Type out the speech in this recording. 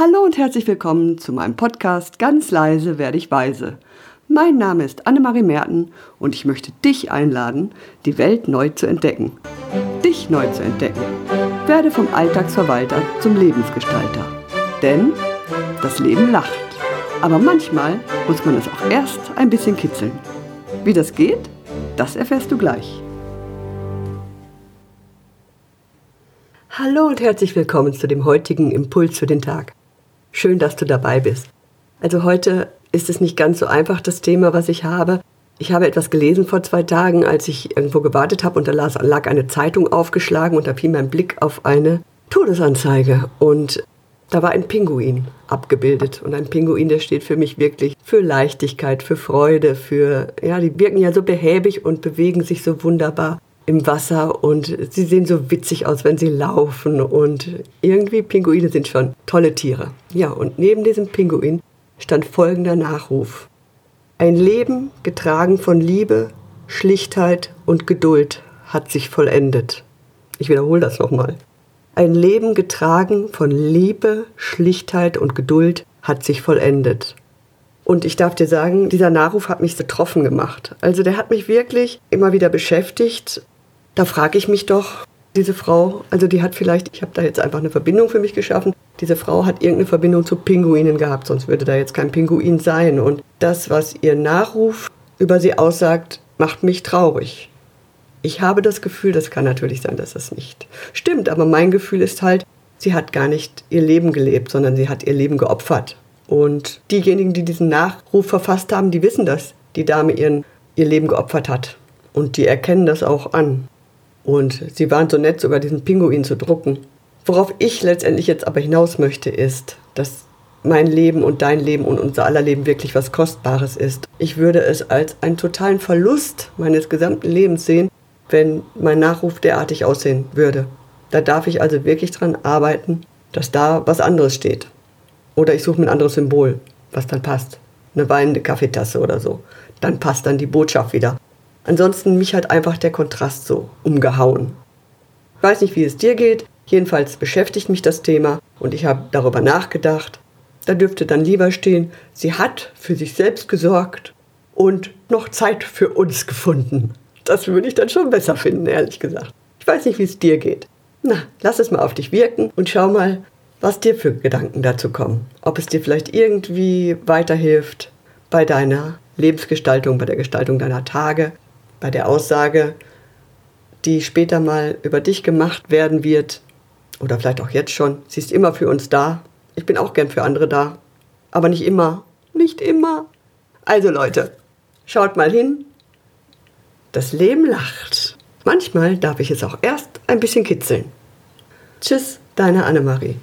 Hallo und herzlich willkommen zu meinem Podcast Ganz leise werde ich weise. Mein Name ist Annemarie Merten und ich möchte dich einladen, die Welt neu zu entdecken. Dich neu zu entdecken. Werde vom Alltagsverwalter zum Lebensgestalter. Denn das Leben lacht. Aber manchmal muss man es auch erst ein bisschen kitzeln. Wie das geht, das erfährst du gleich. Hallo und herzlich willkommen zu dem heutigen Impuls für den Tag. Schön, dass du dabei bist. Also heute ist es nicht ganz so einfach, das Thema, was ich habe. Ich habe etwas gelesen vor zwei Tagen, als ich irgendwo gewartet habe und da lag eine Zeitung aufgeschlagen und da fiel mein Blick auf eine Todesanzeige und da war ein Pinguin abgebildet und ein Pinguin, der steht für mich wirklich für Leichtigkeit, für Freude, für ja, die wirken ja so behäbig und bewegen sich so wunderbar im Wasser und sie sehen so witzig aus, wenn sie laufen und irgendwie Pinguine sind schon tolle Tiere. Ja, und neben diesem Pinguin stand folgender Nachruf. Ein Leben getragen von Liebe, Schlichtheit und Geduld hat sich vollendet. Ich wiederhole das nochmal. Ein Leben getragen von Liebe, Schlichtheit und Geduld hat sich vollendet. Und ich darf dir sagen, dieser Nachruf hat mich betroffen gemacht. Also der hat mich wirklich immer wieder beschäftigt da frage ich mich doch, diese Frau, also die hat vielleicht, ich habe da jetzt einfach eine Verbindung für mich geschaffen, diese Frau hat irgendeine Verbindung zu Pinguinen gehabt, sonst würde da jetzt kein Pinguin sein. Und das, was ihr Nachruf über sie aussagt, macht mich traurig. Ich habe das Gefühl, das kann natürlich sein, dass das nicht stimmt, aber mein Gefühl ist halt, sie hat gar nicht ihr Leben gelebt, sondern sie hat ihr Leben geopfert. Und diejenigen, die diesen Nachruf verfasst haben, die wissen das, die Dame ihren, ihr Leben geopfert hat. Und die erkennen das auch an. Und sie waren so nett, sogar diesen Pinguin zu drucken. Worauf ich letztendlich jetzt aber hinaus möchte, ist, dass mein Leben und dein Leben und unser aller Leben wirklich was Kostbares ist. Ich würde es als einen totalen Verlust meines gesamten Lebens sehen, wenn mein Nachruf derartig aussehen würde. Da darf ich also wirklich dran arbeiten, dass da was anderes steht. Oder ich suche mir ein anderes Symbol, was dann passt. Eine weinende Kaffeetasse oder so. Dann passt dann die Botschaft wieder. Ansonsten mich hat einfach der Kontrast so umgehauen. Ich weiß nicht, wie es dir geht. Jedenfalls beschäftigt mich das Thema und ich habe darüber nachgedacht. Da dürfte dann lieber stehen, sie hat für sich selbst gesorgt und noch Zeit für uns gefunden. Das würde ich dann schon besser finden, ehrlich gesagt. Ich weiß nicht, wie es dir geht. Na, lass es mal auf dich wirken und schau mal, was dir für Gedanken dazu kommen. Ob es dir vielleicht irgendwie weiterhilft bei deiner Lebensgestaltung, bei der Gestaltung deiner Tage bei der Aussage, die später mal über dich gemacht werden wird, oder vielleicht auch jetzt schon, sie ist immer für uns da. Ich bin auch gern für andere da, aber nicht immer, nicht immer. Also Leute, schaut mal hin. Das Leben lacht. Manchmal darf ich es auch erst ein bisschen kitzeln. Tschüss, deine Annemarie.